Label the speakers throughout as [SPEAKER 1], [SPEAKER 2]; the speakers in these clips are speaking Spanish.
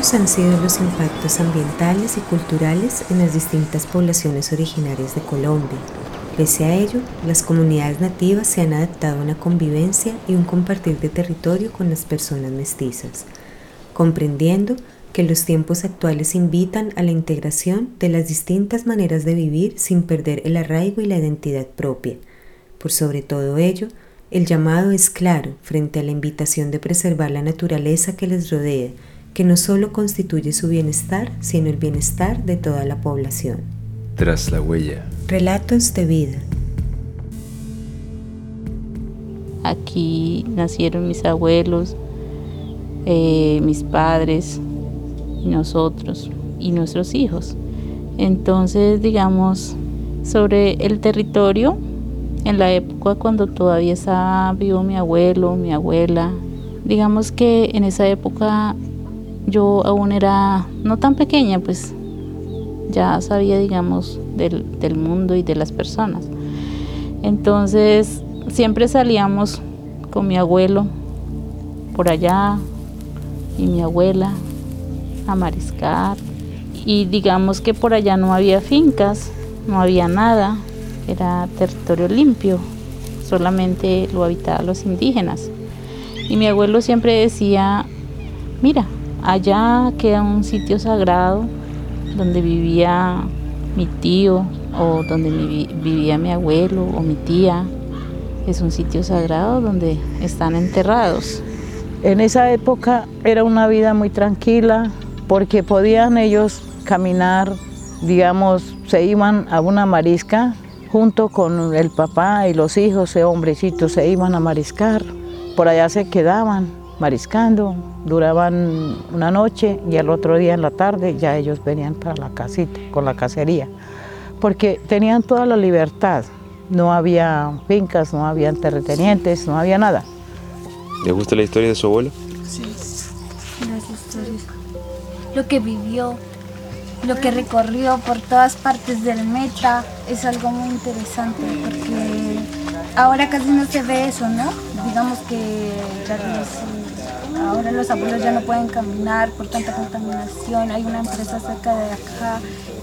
[SPEAKER 1] Han sido los impactos ambientales y culturales en las distintas poblaciones originarias de Colombia. Pese a ello, las comunidades nativas se han adaptado a una convivencia y un compartir de territorio con las personas mestizas, comprendiendo que los tiempos actuales invitan a la integración de las distintas maneras de vivir sin perder el arraigo y la identidad propia. Por sobre todo ello, el llamado es claro frente a la invitación de preservar la naturaleza que les rodea, que no solo constituye su bienestar, sino el bienestar de toda la población.
[SPEAKER 2] Tras la huella.
[SPEAKER 1] Relatos de vida.
[SPEAKER 3] Aquí nacieron mis abuelos, eh, mis padres, nosotros y nuestros hijos. Entonces, digamos, sobre el territorio, en la época cuando todavía estaba vivo mi abuelo, mi abuela, digamos que en esa época yo aún era no tan pequeña, pues ya sabía, digamos, del, del mundo y de las personas. Entonces siempre salíamos con mi abuelo por allá y mi abuela a mariscar. Y digamos que por allá no había fincas, no había nada, era territorio limpio, solamente lo habitaban los indígenas. Y mi abuelo siempre decía, mira, Allá queda un sitio sagrado donde vivía mi tío o donde vivía mi abuelo o mi tía. Es un sitio sagrado donde están enterrados.
[SPEAKER 4] En esa época era una vida muy tranquila porque podían ellos caminar, digamos, se iban a una marisca junto con el papá y los hijos, ese hombrecitos, se iban a mariscar. Por allá se quedaban mariscando, duraban una noche y al otro día en la tarde ya ellos venían para la casita, con la cacería, porque tenían toda la libertad, no había fincas, no había terratenientes, no había nada.
[SPEAKER 2] ¿Le gusta la historia de su abuelo?
[SPEAKER 5] Sí, las historias, lo que vivió, lo que recorrió por todas partes del Meta es algo muy interesante porque ahora casi no se ve eso, ¿no? Digamos que ahora los abuelos ya no pueden caminar por tanta contaminación, hay una empresa cerca de acá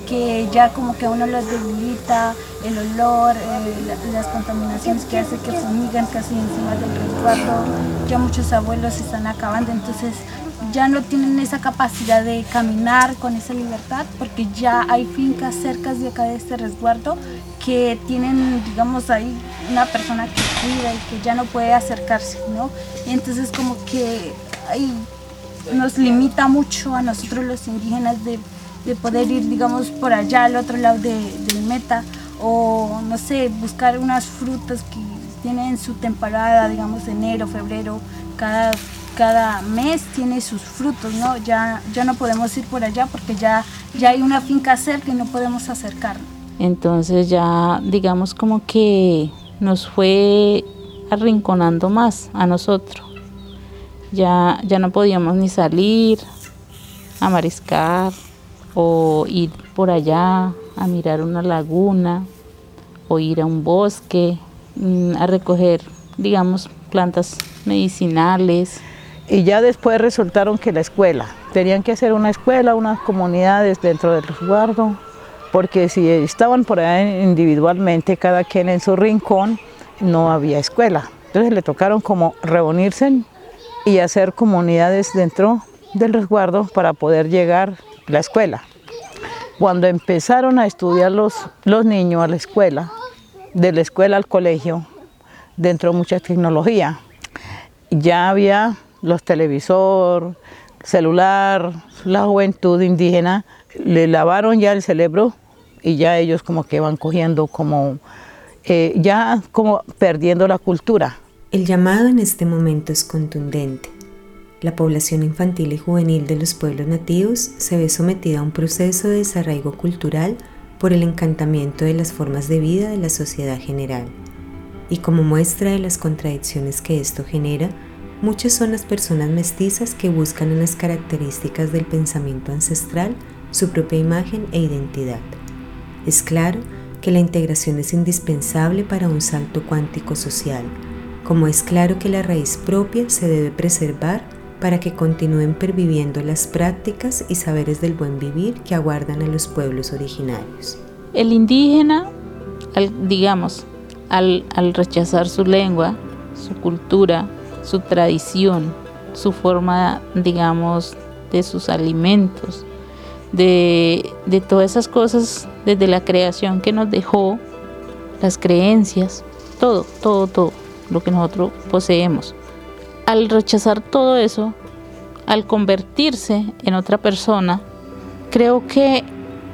[SPEAKER 5] que ya como que a uno los debilita, el olor, eh, las contaminaciones que hace que fumigan casi encima del resguardo, ya muchos abuelos se están acabando, entonces ya no tienen esa capacidad de caminar con esa libertad porque ya hay fincas cerca de acá de este resguardo que tienen, digamos, ahí una persona que cuida y que ya no puede acercarse, ¿no? Y entonces como que nos limita mucho a nosotros los indígenas de, poder ir, digamos, por allá al otro lado del meta o, no sé, buscar unas frutas que tienen su temporada, digamos, enero, febrero, cada, cada mes tiene sus frutos, ¿no? Ya, ya no podemos ir por allá porque ya, ya hay una finca cerca y no podemos acercarnos.
[SPEAKER 3] Entonces ya digamos como que nos fue arrinconando más a nosotros. Ya, ya no podíamos ni salir a mariscar o ir por allá a mirar una laguna o ir a un bosque mm, a recoger, digamos, plantas medicinales.
[SPEAKER 4] Y ya después resultaron que la escuela, tenían que hacer una escuela, unas comunidades dentro del resguardo, porque si estaban por ahí individualmente, cada quien en su rincón, no había escuela. Entonces le tocaron como reunirse y hacer comunidades dentro del resguardo para poder llegar a la escuela. Cuando empezaron a estudiar los, los niños a la escuela, de la escuela al colegio, dentro de mucha tecnología, ya había los televisores, celular, la juventud indígena le lavaron ya el cerebro y ya ellos como que van cogiendo como, eh, ya como perdiendo la cultura.
[SPEAKER 1] El llamado en este momento es contundente. La población infantil y juvenil de los pueblos nativos se ve sometida a un proceso de desarraigo cultural por el encantamiento de las formas de vida de la sociedad general. Y como muestra de las contradicciones que esto genera, muchas son las personas mestizas que buscan en las características del pensamiento ancestral su propia imagen e identidad. Es claro que la integración es indispensable para un salto cuántico social, como es claro que la raíz propia se debe preservar para que continúen perviviendo las prácticas y saberes del buen vivir que aguardan a los pueblos originarios.
[SPEAKER 3] El indígena, digamos, al, al rechazar su lengua, su cultura, su tradición, su forma, digamos, de sus alimentos, de, de, todas esas cosas desde la creación que nos dejó, las creencias, todo, todo, todo lo que nosotros poseemos. Al rechazar todo eso, al convertirse en otra persona, creo que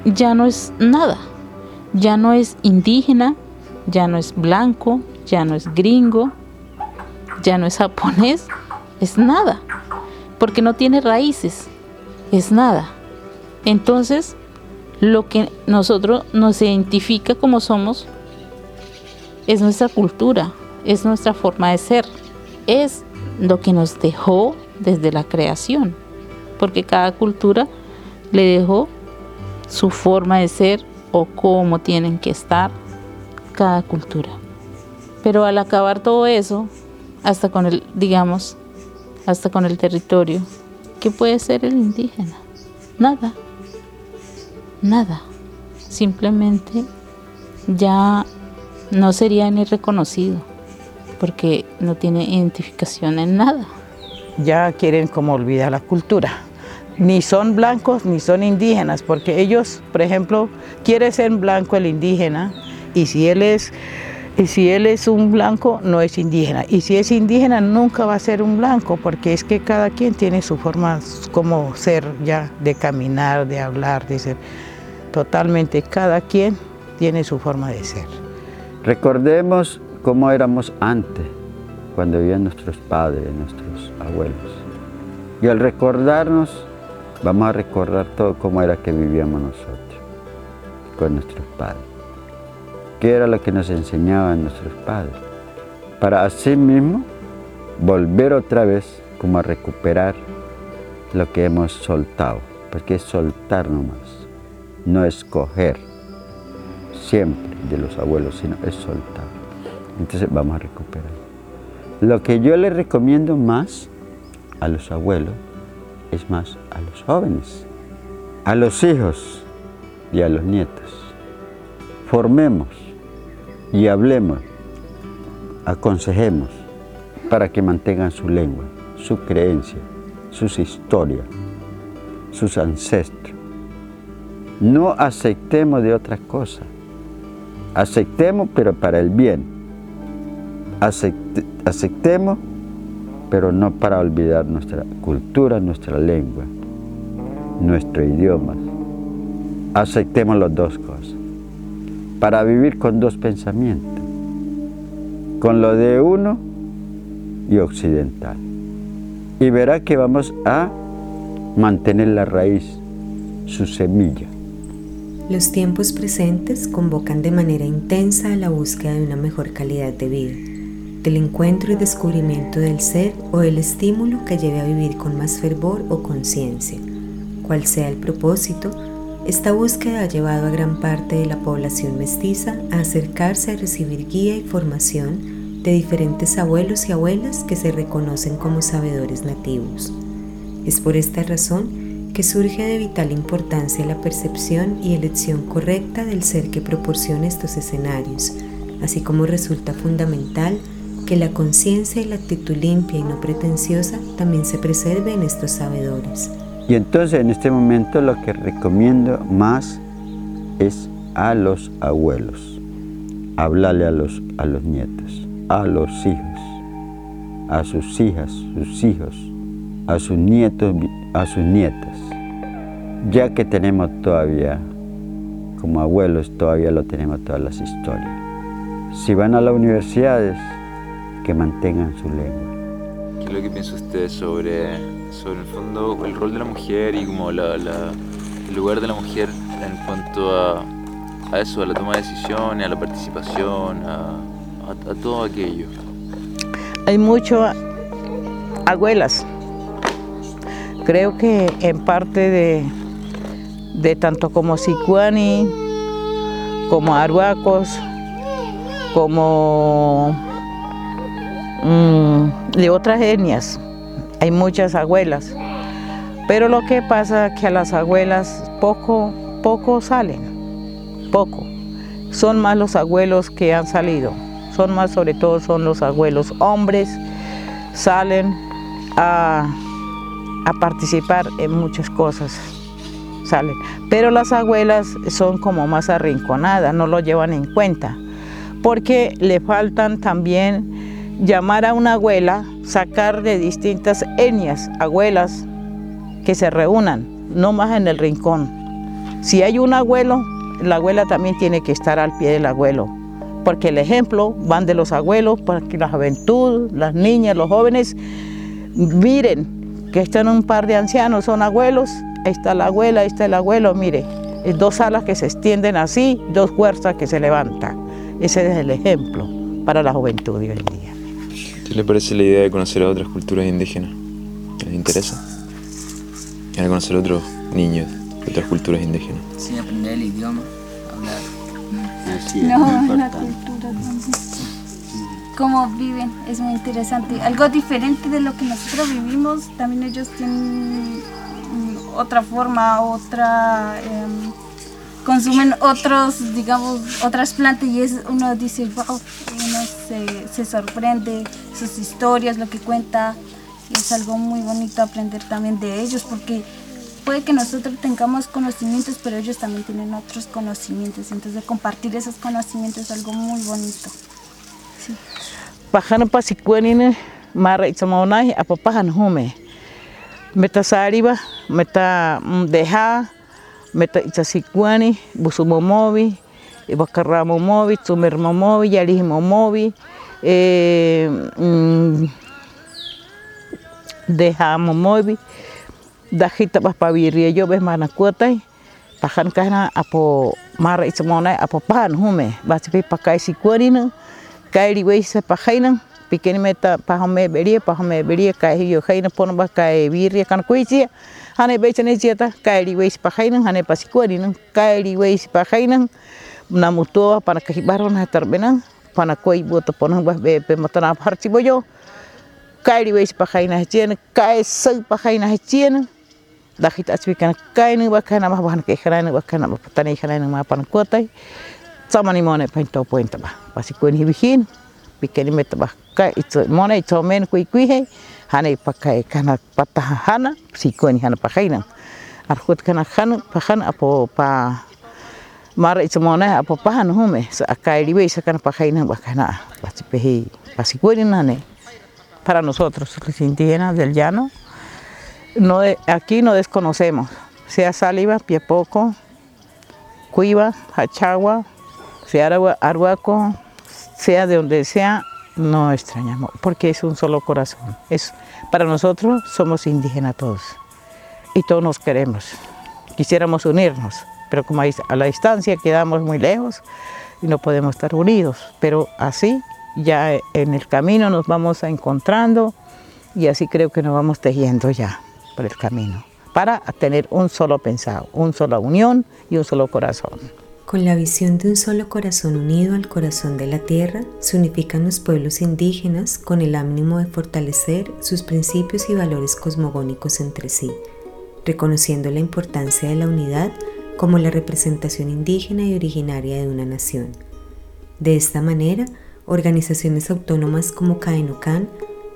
[SPEAKER 3] ya no es nada, ya no es indígena, ya no es blanco, ya no es gringo, ya no es japonés, es nada, porque no tiene raíces, es nada. Entonces, lo que nosotros nos identifica como somos es nuestra cultura, es nuestra forma de ser, es lo que nos dejó desde la creación, porque cada cultura le dejó su forma de ser o cómo tienen que estar cada cultura. Pero al acabar todo eso, hasta con el, digamos, hasta con el territorio, ¿qué puede ser el indígena? Nada, nada. Simplemente ya no sería ni reconocido porque no tiene identificación en nada.
[SPEAKER 4] Ya quieren como olvidar la cultura. Ni son blancos ni son indígenas, porque ellos, por ejemplo, quiere ser blanco el indígena y si él es y si él es un blanco, no es indígena. Y si es indígena, nunca va a ser un blanco, porque es que cada quien tiene su forma como ser ya, de caminar, de hablar, de ser. Totalmente, cada quien tiene su forma de ser.
[SPEAKER 6] Recordemos cómo éramos antes, cuando vivían nuestros padres, nuestros abuelos. Y al recordarnos, vamos a recordar todo cómo era que vivíamos nosotros, con nuestros padres. ¿Qué era lo que nos enseñaban nuestros padres? Para así mismo volver otra vez como a recuperar lo que hemos soltado, porque es soltar nomás, no escoger siempre de los abuelos, sino es soltar. Entonces vamos a recuperar. Lo que yo le recomiendo más a los abuelos es más a los jóvenes, a los hijos y a los nietos. Formemos y hablemos, aconsejemos para que mantengan su lengua, su creencia, sus historias, sus ancestros. No aceptemos de otra cosa. Aceptemos, pero para el bien aceptemos, pero no para olvidar nuestra cultura, nuestra lengua, nuestro idioma. Aceptemos las dos cosas, para vivir con dos pensamientos, con lo de uno y occidental. Y verá que vamos a mantener la raíz, su semilla.
[SPEAKER 1] Los tiempos presentes convocan de manera intensa a la búsqueda de una mejor calidad de vida del encuentro y descubrimiento del ser o el estímulo que lleve a vivir con más fervor o conciencia. Cual sea el propósito, esta búsqueda ha llevado a gran parte de la población mestiza a acercarse a recibir guía y formación de diferentes abuelos y abuelas que se reconocen como sabedores nativos. Es por esta razón que surge de vital importancia la percepción y elección correcta del ser que proporciona estos escenarios, así como resulta fundamental que la conciencia y la actitud limpia y no pretenciosa también se preserve en estos sabedores.
[SPEAKER 6] Y entonces en este momento lo que recomiendo más es a los abuelos, hablarle a los, a los nietos, a los hijos, a sus hijas, sus hijos, a sus nietos, a sus nietas, ya que tenemos todavía, como abuelos, todavía lo tenemos todas las historias. Si van a las universidades, que mantengan su lengua.
[SPEAKER 2] ¿Qué es lo que piensa usted sobre, sobre el fondo el rol de la mujer y como la, el lugar de la mujer en cuanto a, a, eso, a la toma de decisiones, a la participación, a, a, todo aquello?
[SPEAKER 4] Hay mucho abuelas. Creo que en parte de, de tanto como Sicuani, como Arhuacos, como Mm, de otras etnias. hay muchas abuelas, pero lo que pasa es que a las abuelas poco, poco salen, poco. Son más los abuelos que han salido, son más sobre todo son los abuelos hombres, salen a participar en muchas cosas, Pero las abuelas son como más arrinconadas, no lo llevan en cuenta, porque le faltan también llamar a una abuela, sacar de distintas etnias, abuelas, que se reúnan, no más en el rincón. Si hay un abuelo, la abuela también tiene que estar al pie del abuelo, porque el ejemplo van de los abuelos para que la juventud, las niñas, los jóvenes miren que están un par de ancianos, son abuelos, ahí está la abuela, ahí está el abuelo, mire, dos alas que se extienden así, dos fuerzas que se levantan. Ese es el ejemplo para la juventud de hoy en día.
[SPEAKER 2] ¿Qué le parece la idea de conocer a otras culturas indígenas? ¿Les interesa? a conocer a otros niños de otras culturas indígenas.
[SPEAKER 7] Sí, aprender el idioma, hablar.
[SPEAKER 5] no, la cultura también. Cómo viven, es muy interesante. Algo diferente de lo que nosotros vivimos, también ellos tienen otra forma, otra... Em, consumen otros, digamos, otras plantas y es, uno dice, wow, uno se, sorprende, sus historias, lo que cuenta, es algo muy bonito aprender también de ellos porque puede que nosotros tengamos conocimientos, pero ellos también tienen otros conocimientos. Entonces compartir esos conocimientos es algo muy bonito. Sí.
[SPEAKER 4] Pajano pasikuanine mara hume. Meta sariba, meta deja, meta itzasikuani, busumomovi, ibakaramomovi, tsumermomovi, yarihimomovi, eh, mm, dejamos movi dajita pas paviria yo ves mana kuatai pahan kana apo mara itsamona apo pahan hume basi pe pakai si kuarina kairi we se pahaina pikeni meta pahame beria pahame beria kai yo haina pon ba kai viria kan kuisia hane be chene sieta kairi we se pahaina hane pasi kuarina kairi we se pahaina namutoa para kahibaron hatarbenan para koi bota ponan ba be pe matana harchi boyo kairi weis pahaina hachien kai sau pahaina hachien dahit asbikan kai nu bakana mah bahan ke khana nu bakana ba patani khana nu ma pan kotai samani mone painto pointa ba pasi kuen hibihin pikeni meta ba kai itu mone itu men kui kui he hane pakai kana patahana si kuen hana pahaina arhut kana khana pahana apo pa mara itu mone apo pahan hume sa kai liwe sa kana pahaina bakana pasi pehi pasi kuen nane. Para nosotros, los indígenas del llano. No, aquí no desconocemos, sea Saliva, Piepoco, Cuiva, Hachagua, sea Arhuaco, sea de donde sea, no extrañamos, porque es un solo corazón. Es, para nosotros somos indígenas todos y todos nos queremos. Quisiéramos unirnos, pero como a la distancia quedamos muy lejos y no podemos estar unidos, pero así ya en el camino nos vamos encontrando y así creo que nos vamos tejiendo ya por el camino para tener un solo pensado, una sola unión y un solo corazón.
[SPEAKER 1] Con la visión de un solo corazón unido al corazón de la tierra, se unifican los pueblos indígenas con el ánimo de fortalecer sus principios y valores cosmogónicos entre sí, reconociendo la importancia de la unidad como la representación indígena y originaria de una nación. De esta manera, organizaciones autónomas como CAENOCAN,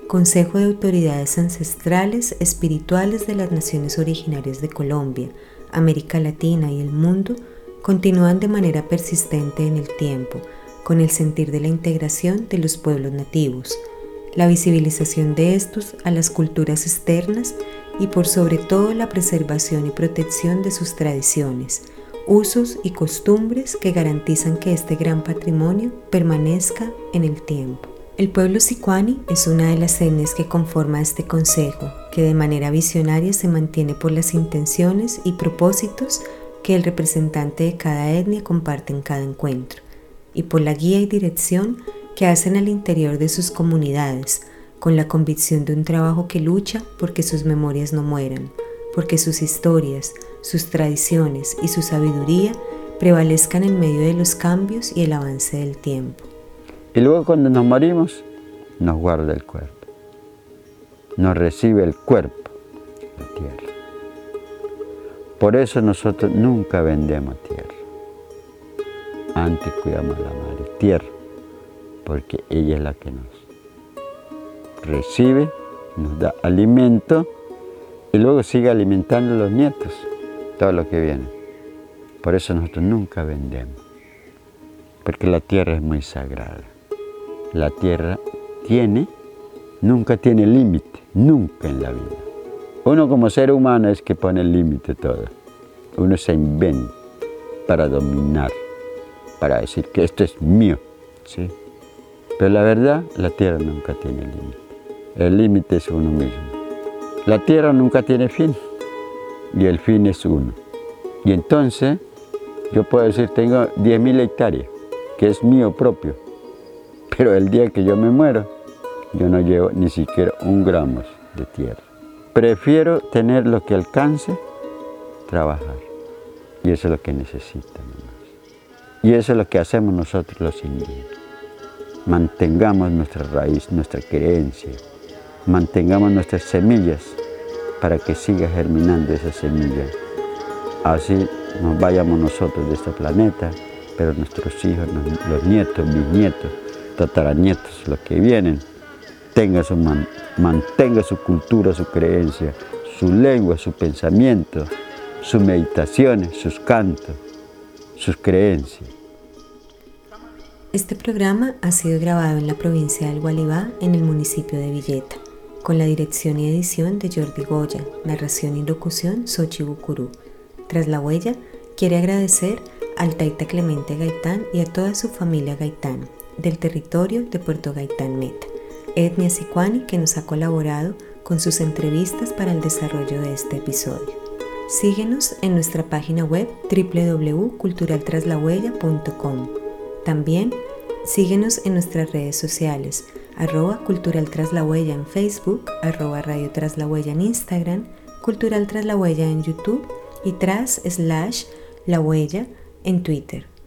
[SPEAKER 1] Consejo de Autoridades Ancestrales Espirituales de las Naciones Originarias de Colombia, América Latina y el mundo, continúan de manera persistente en el tiempo, con el sentir de la integración de los pueblos nativos, la visibilización de estos a las culturas externas y por sobre todo la preservación y protección de sus tradiciones, usos y costumbres que garantizan que este gran patrimonio permanezca en el tiempo. El pueblo sicuani es una de las etnias que conforma este consejo, que de manera visionaria se mantiene por las intenciones y propósitos que el representante de cada etnia comparte en cada encuentro, y por la guía y dirección que hacen al interior de sus comunidades, con la convicción de un trabajo que lucha porque sus memorias no mueran, porque sus historias, sus tradiciones y su sabiduría prevalezcan en medio de los cambios y el avance del tiempo.
[SPEAKER 6] Y luego cuando nos morimos, nos guarda el cuerpo. nos recibe el cuerpo, la tierra. Por eso nosotros nunca vendemos tierra. Antes cuidamos a la madre tierra, porque ella es la que nos recibe, nos da alimento y luego sigue alimentando a los nietos, todo lo que viene. Por eso nosotros nunca vendemos, porque la tierra es muy sagrada. La tierra tiene, nunca tiene límite, nunca en la vida. Uno como ser humano es que pone el límite todo. Uno se inventa para dominar, para decir que esto es mío. ¿sí? Pero la verdad, la tierra nunca tiene límite. El límite es uno mismo. La tierra nunca tiene fin y el fin es uno. Y entonces yo puedo decir, tengo 10.000 hectáreas, que es mío propio. Pero el día que yo me muero, yo no llevo ni siquiera un gramo de tierra. Prefiero tener lo que alcance, trabajar. Y eso es lo que necesita Y eso es lo que hacemos nosotros los indígenas. Mantengamos nuestra raíz, nuestra creencia. Mantengamos nuestras semillas para que siga germinando esa semilla. Así nos vayamos nosotros de este planeta, pero nuestros hijos, los nietos, bisnietos, tataranietos, los que vienen, tengan su mantenga su cultura, su creencia, su lengua, su pensamiento, sus meditaciones, sus cantos, sus creencias.
[SPEAKER 1] Este programa ha sido grabado en la provincia del Gualibá, en el municipio de Villeta, con la dirección y edición de Jordi Goya, narración y locución Sochi Bucurú. Tras la huella, quiere agradecer al Taita Clemente Gaitán y a toda su familia Gaitán, del territorio de Puerto Gaitán Meta, etnia sicuani que nos ha colaborado con sus entrevistas para el desarrollo de este episodio. Síguenos en nuestra página web www.culturaltraslahuella.com. También síguenos en nuestras redes sociales, arroba Cultural en Facebook, arroba Radio en Instagram, Cultural Tras en YouTube y tras slash la en Twitter.